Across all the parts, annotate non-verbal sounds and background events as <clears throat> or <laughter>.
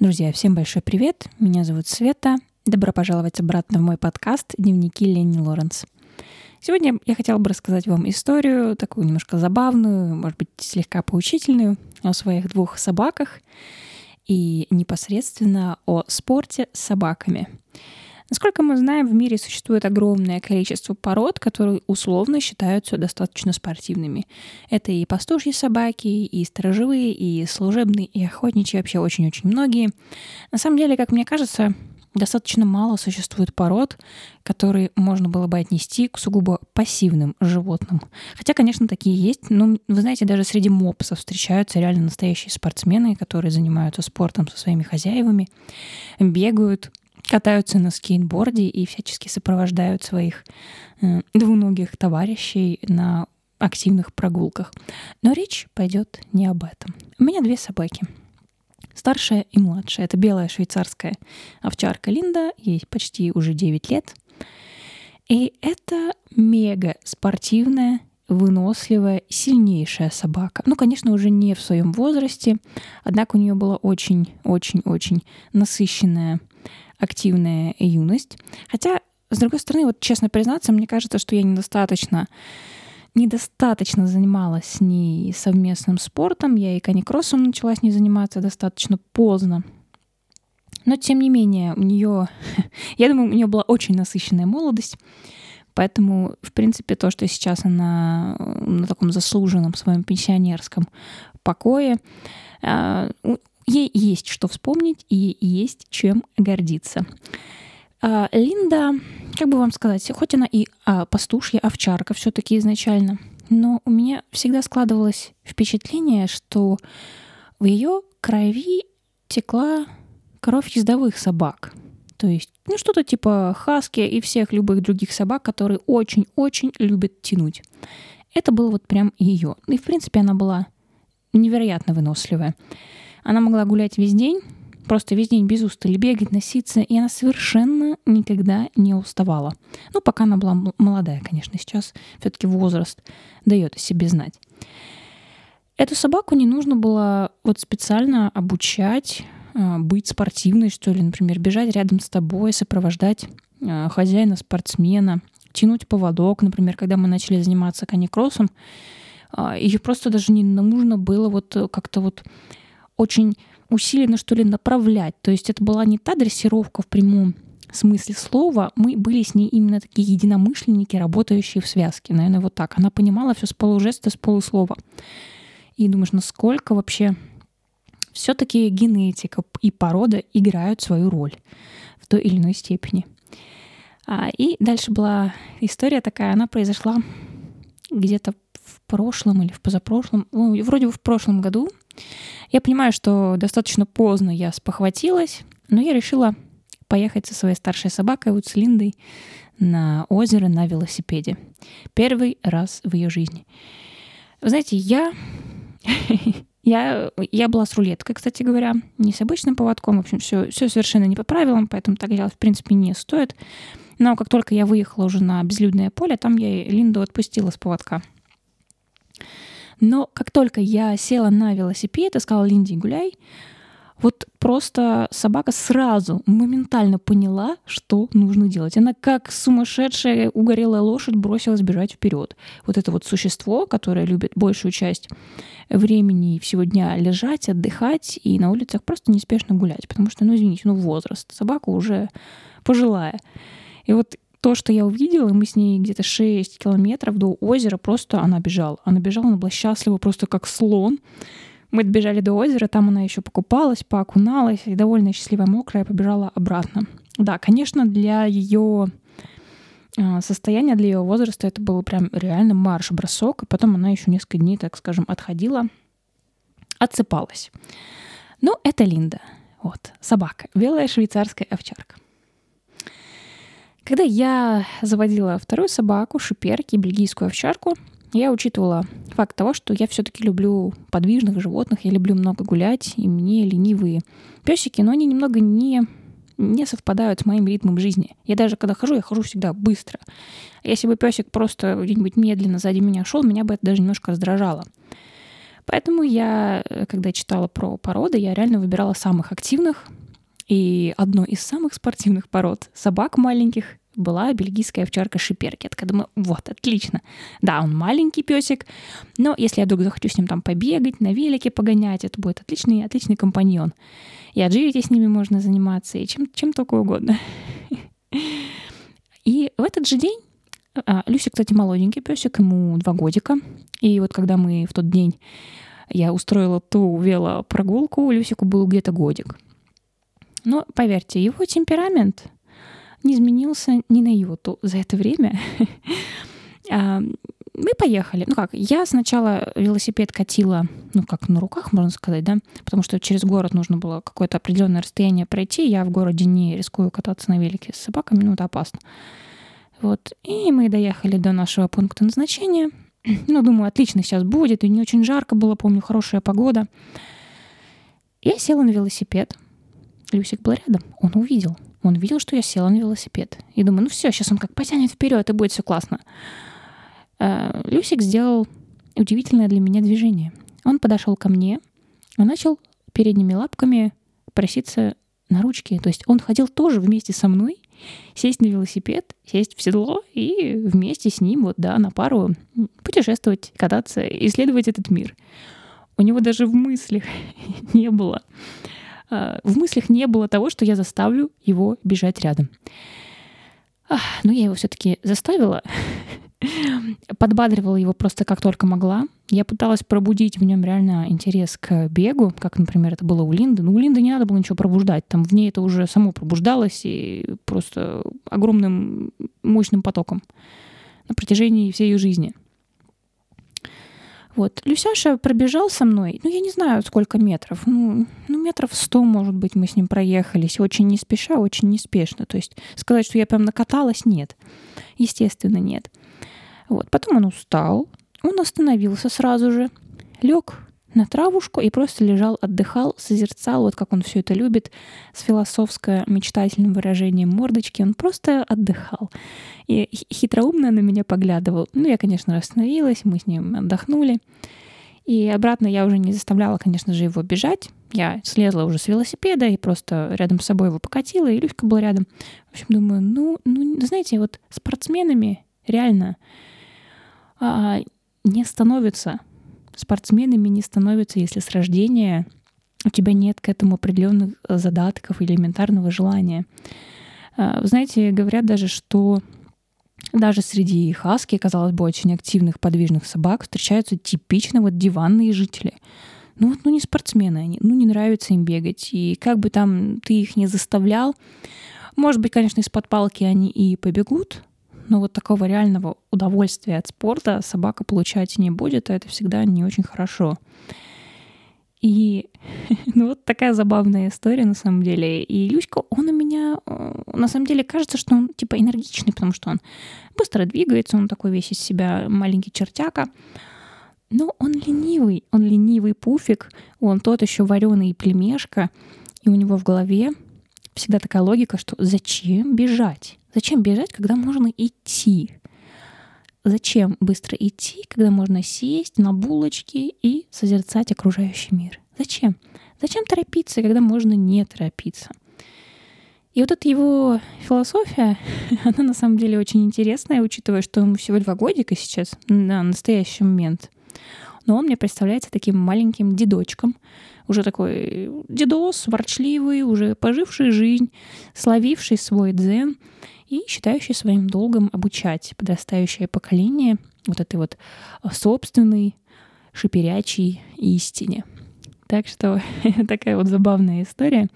Друзья, всем большой привет. Меня зовут Света. Добро пожаловать обратно в мой подкаст «Дневники Ленни Лоренс». Сегодня я хотела бы рассказать вам историю, такую немножко забавную, может быть, слегка поучительную, о своих двух собаках и непосредственно о спорте с собаками. Насколько мы знаем, в мире существует огромное количество пород, которые условно считаются достаточно спортивными. Это и пастушьи собаки, и сторожевые, и служебные, и охотничьи, вообще очень-очень многие. На самом деле, как мне кажется, достаточно мало существует пород, которые можно было бы отнести к сугубо пассивным животным. Хотя, конечно, такие есть. Но, вы знаете, даже среди мопсов встречаются реально настоящие спортсмены, которые занимаются спортом со своими хозяевами, бегают, катаются на скейтборде и всячески сопровождают своих э, двуногих товарищей на активных прогулках. Но речь пойдет не об этом. У меня две собаки. Старшая и младшая. Это белая швейцарская овчарка Линда. Ей почти уже 9 лет. И это мега спортивная, выносливая, сильнейшая собака. Ну, конечно, уже не в своем возрасте, однако у нее была очень-очень-очень насыщенная активная юность. Хотя, с другой стороны, вот честно признаться, мне кажется, что я недостаточно недостаточно занималась с ней совместным спортом. Я и каникроссом начала с ней заниматься достаточно поздно. Но, тем не менее, у нее, <laughs> я думаю, у нее была очень насыщенная молодость. Поэтому, в принципе, то, что сейчас она на таком заслуженном своем пенсионерском покое, а, ей есть что вспомнить и есть чем гордиться. А, Линда, как бы вам сказать, хоть она и а, пастушья овчарка все-таки изначально, но у меня всегда складывалось впечатление, что в ее крови текла кровь ездовых собак. То есть, ну, что-то типа хаски и всех любых других собак, которые очень-очень любят тянуть. Это было вот прям ее. И, в принципе, она была невероятно выносливая. Она могла гулять весь день, просто весь день без устали бегать, носиться, и она совершенно никогда не уставала. Ну, пока она была молодая, конечно, сейчас все-таки возраст дает о себе знать. Эту собаку не нужно было вот специально обучать а, быть спортивной, что ли, например, бежать рядом с тобой, сопровождать а, хозяина-спортсмена, тянуть поводок, например, когда мы начали заниматься каникроссом, а, ее просто даже не нужно было вот как-то вот очень усиленно, что ли, направлять. То есть это была не та дрессировка в прямом смысле слова, мы были с ней именно такие единомышленники, работающие в связке. Наверное, вот так. Она понимала все с полужеста, с полуслова. И думаешь, насколько вообще все-таки генетика и порода играют свою роль в той или иной степени. А, и дальше была история такая, она произошла где-то в прошлом или в позапрошлом, ну, вроде бы в прошлом году. Я понимаю, что достаточно поздно я спохватилась, но я решила поехать со своей старшей собакой, вот с Линдой, на озеро на велосипеде. Первый раз в ее жизни. Вы знаете, я... <laughs> я, я была с рулеткой, кстати говоря, не с обычным поводком. В общем, все, все совершенно не по правилам, поэтому так делать, в принципе, не стоит. Но как только я выехала уже на безлюдное поле, там я Линду отпустила с поводка. Но как только я села на велосипед и сказала Линде гуляй, вот просто собака сразу, моментально поняла, что нужно делать. Она как сумасшедшая угорелая лошадь бросилась бежать вперед. Вот это вот существо, которое любит большую часть времени и всего дня лежать, отдыхать и на улицах просто неспешно гулять, потому что, ну извините, ну возраст, собака уже пожилая. И вот то, что я увидела, мы с ней где-то 6 километров до озера, просто она бежала. Она бежала, она была счастлива просто как слон. Мы добежали до озера, там она еще покупалась, поокуналась, и довольно счастливая, мокрая, побежала обратно. Да, конечно, для ее а, состояния, для ее возраста это был прям реально марш-бросок, и потом она еще несколько дней, так скажем, отходила, отсыпалась. Ну, это Линда. Вот, собака, белая швейцарская овчарка. Когда я заводила вторую собаку, шиперки, бельгийскую овчарку, я учитывала факт того, что я все-таки люблю подвижных животных, я люблю много гулять, и мне ленивые песики, но они немного не, не совпадают с моим ритмом жизни. Я даже когда хожу, я хожу всегда быстро. Если бы песик просто где-нибудь медленно сзади меня шел, меня бы это даже немножко раздражало. Поэтому я, э, когда читала про породы, я реально выбирала самых активных. И одной из самых спортивных пород собак маленьких была бельгийская овчарка Шиперкет. Я думаю, вот, отлично. Да, он маленький песик, но если я вдруг захочу с ним там побегать, на велике погонять, это будет отличный, отличный компаньон. И agility с ними можно заниматься, и чем, чем только угодно. И в этот же день а, Люся, кстати, молоденький песик, ему два годика. И вот когда мы в тот день я устроила ту велопрогулку, Люсику был где-то годик. Но поверьте, его темперамент не изменился ни на йоту за это время. <laughs> А, мы поехали. Ну как, я сначала велосипед катила, ну как на руках, можно сказать, да, потому что через город нужно было какое-то определенное расстояние пройти. Я в городе не рискую кататься на велике с собаками, ну это опасно. Вот. И мы доехали до нашего пункта назначения. <clears throat> Ну, думаю, отлично сейчас будет. И не очень жарко было, помню, хорошая погода. Я села на велосипед. Люсик был рядом. Он увидел. Он видел, что я села на велосипед. И думаю, ну все, сейчас он как потянет вперед, и будет все классно. А, Люсик сделал удивительное для меня движение. Он подошел ко мне и начал передними лапками проситься на ручки. То есть он ходил тоже вместе со мной, сесть на велосипед, сесть в седло и вместе с ним вот, да, на пару путешествовать, кататься, исследовать этот мир. У него даже в мыслях <laughs> не было в мыслях не было того, что я заставлю его бежать рядом. Но я его все-таки заставила, <laughs> подбадривала его просто как только могла. Я пыталась пробудить в нем реально интерес к бегу, как, например, это было у Линды. Но у Линды не надо было ничего пробуждать. Там в ней это уже само пробуждалось и просто огромным мощным потоком на протяжении всей ее жизни. Вот. Люсяша пробежал со мной, ну, я не знаю, сколько метров, ну, ну, метров сто, может быть, мы с ним проехались, очень не спеша, очень неспешно. То есть сказать, что я прям накаталась, нет. Естественно, нет. Вот. Потом он устал, он остановился сразу же, лег на травушку и просто лежал, отдыхал, созерцал, вот как он все это любит, с философско-мечтательным выражением мордочки. Он просто отдыхал. И хитроумно на меня поглядывал. Ну, я, конечно, остановилась, мы с ним отдохнули. И обратно я уже не заставляла, конечно же, его бежать. Я слезла уже с велосипеда и просто рядом с собой его покатила, и Люська была рядом. В общем, думаю, ну, ну знаете, вот спортсменами реально а, не становятся спортсменами не становятся, если с рождения у тебя нет к этому определенных э, задатков или элементарного желания. Вы знаете, говорят даже, что даже среди хаски, казалось бы, очень активных подвижных собак встречаются типично вот диванные жители. Ну вот, ну не спортсмены они, ну не нравится им бегать. И как бы там ты их не заставлял, может быть, конечно, из-под палки они и побегут, но вот такого реального удовольствия от спорта собака получать не будет, а это всегда не очень хорошо. И <laughs> ну вот такая забавная история на самом деле. И Люська, он у меня, э, на самом деле, кажется, что он типа энергичный, потому что он быстро двигается, он такой весь из себя маленький чертяка. Но он ленивый, он ленивый пуфик, он тот еще вареный племешка, и у него в голове всегда такая логика, что зачем бежать? Зачем бежать, когда можно идти? Зачем быстро идти, когда можно сесть на булочки и созерцать окружающий мир? Зачем? Зачем торопиться, когда можно не торопиться? И вот эта его философия, <laughs> она на самом деле очень интересная, учитывая, что ему всего два годика сейчас, на настоящий момент. Но он мне представляется таким маленьким дедочком, уже такой дедос, ворчливый, уже поживший жизнь, словивший свой дзен и считающий своим долгом обучать подрастающее поколение вот этой вот э, собственной шиперячей истине. Так что <laughs> такая вот забавная история.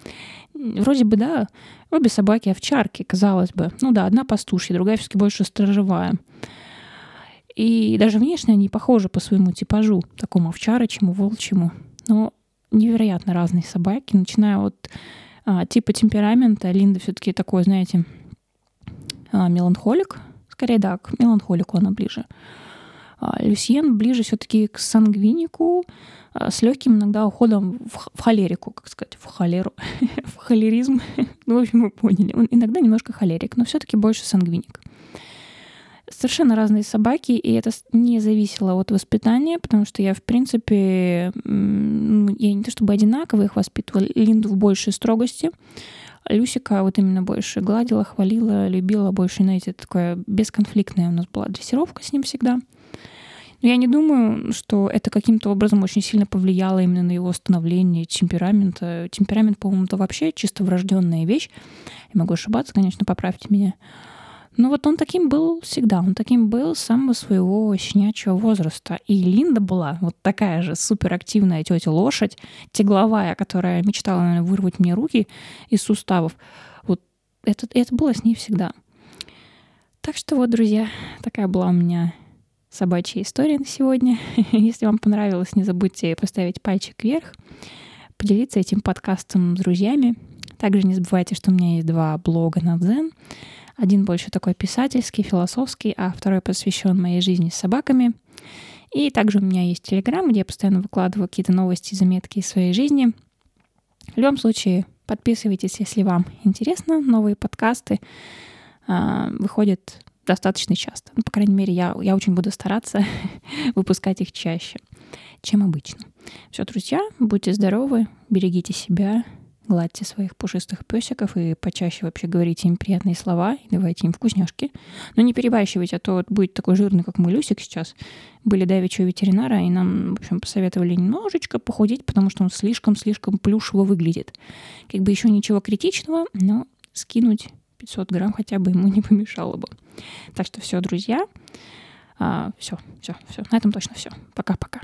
Вроде бы, да, обе собаки овчарки, казалось бы. Ну да, одна пастушья, другая все-таки больше сторожевая. И даже внешне они похожи по своему типажу, такому овчарочему, волчьему. Но невероятно разные собаки, начиная от а, типа темперамента. Линда все-таки такой, знаете, а, меланхолик, скорее, да, к меланхолику она ближе. А, Люсьен ближе все-таки к сангвинику, а, с легким иногда уходом в, в холерику, как сказать, в холеру, <laughs> в холеризм. <laughs> ну, в общем, вы поняли. Он иногда немножко холерик, но все-таки больше сангвиник. Совершенно разные собаки, и это не зависело от воспитания, потому что я, в принципе, я не то чтобы одинаково их воспитывала, Линду в большей строгости, Люсика вот именно больше гладила, хвалила, любила больше, знаете, такое бесконфликтная у нас была дрессировка с ним всегда. Но я не думаю, что это каким-то образом очень сильно повлияло именно на его становление темперамента. Темперамент, по-моему, это вообще чисто врожденная вещь. Я могу ошибаться, конечно, поправьте меня. Но вот он таким был всегда. Он таким был с самого своего щенячьего возраста. И Линда была вот такая же суперактивная тетя лошадь, тегловая, которая мечтала, наверное, вырвать мне руки из суставов. Вот это, это было с ней всегда. Так что вот, друзья, такая была у меня собачья история на сегодня. <laughs> Если вам понравилось, не забудьте поставить пальчик вверх, поделиться этим подкастом с друзьями. Также не забывайте, что у меня есть два блога на Дзен. Один больше такой писательский, философский, а второй посвящен моей жизни с собаками. И также у меня есть Телеграм, где я постоянно выкладываю какие-то новости, заметки из своей жизни. В любом случае, подписывайтесь, если вам интересно. Новые подкасты э, выходят достаточно часто. Ну, по крайней мере, я, я очень буду стараться <laughs> выпускать их чаще, чем обычно. Все, друзья, будьте здоровы, берегите себя, гладьте своих пушистых песиков и почаще вообще говорите им приятные слова и давайте им вкусняшки. Но не перебарщивайте, а то вот будет такой жирный, как мой Люсик сейчас. Были давеча у ветеринара, и нам, в общем, посоветовали немножечко похудеть, потому что он слишком-слишком плюшево выглядит. Как бы еще ничего критичного, но скинуть 500 грамм хотя бы ему <laughs> не помешало бы. Так что все, друзья. А, все, все, все. На этом точно все. Пока-пока.